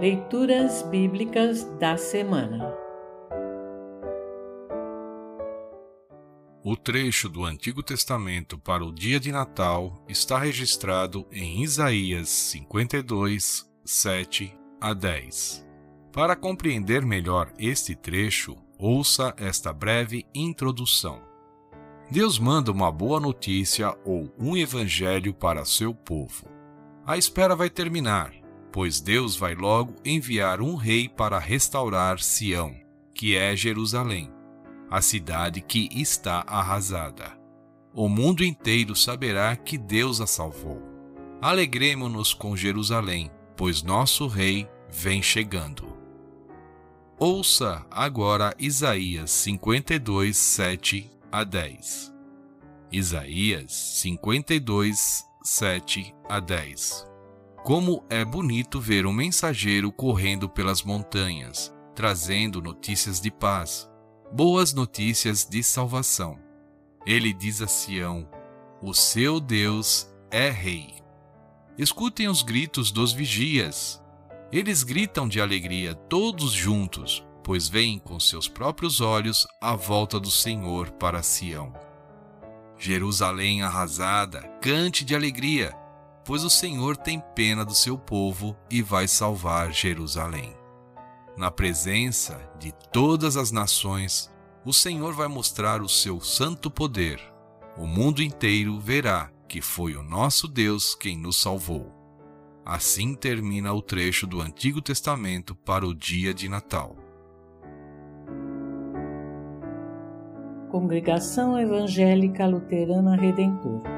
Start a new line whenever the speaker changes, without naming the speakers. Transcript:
Leituras Bíblicas da Semana
O trecho do Antigo Testamento para o dia de Natal está registrado em Isaías 52, 7 a 10. Para compreender melhor este trecho, ouça esta breve introdução. Deus manda uma boa notícia ou um evangelho para seu povo. A espera vai terminar, pois Deus vai logo enviar um rei para restaurar Sião, que é Jerusalém a cidade que está arrasada. O mundo inteiro saberá que Deus a salvou. Alegremo-nos com Jerusalém, pois nosso Rei vem chegando. Ouça agora Isaías 52, 7 a 10. Isaías 52, 7 a 10. Como é bonito ver um mensageiro correndo pelas montanhas, trazendo notícias de paz boas notícias de salvação. Ele diz a Sião: O seu Deus é Rei. Escutem os gritos dos vigias. Eles gritam de alegria todos juntos, pois veem com seus próprios olhos a volta do Senhor para Sião. Jerusalém arrasada, cante de alegria, pois o Senhor tem pena do seu povo e vai salvar Jerusalém na presença de todas as nações, o Senhor vai mostrar o seu santo poder. O mundo inteiro verá que foi o nosso Deus quem nos salvou. Assim termina o trecho do Antigo Testamento para o dia de Natal.
Congregação Evangélica Luterana Redentor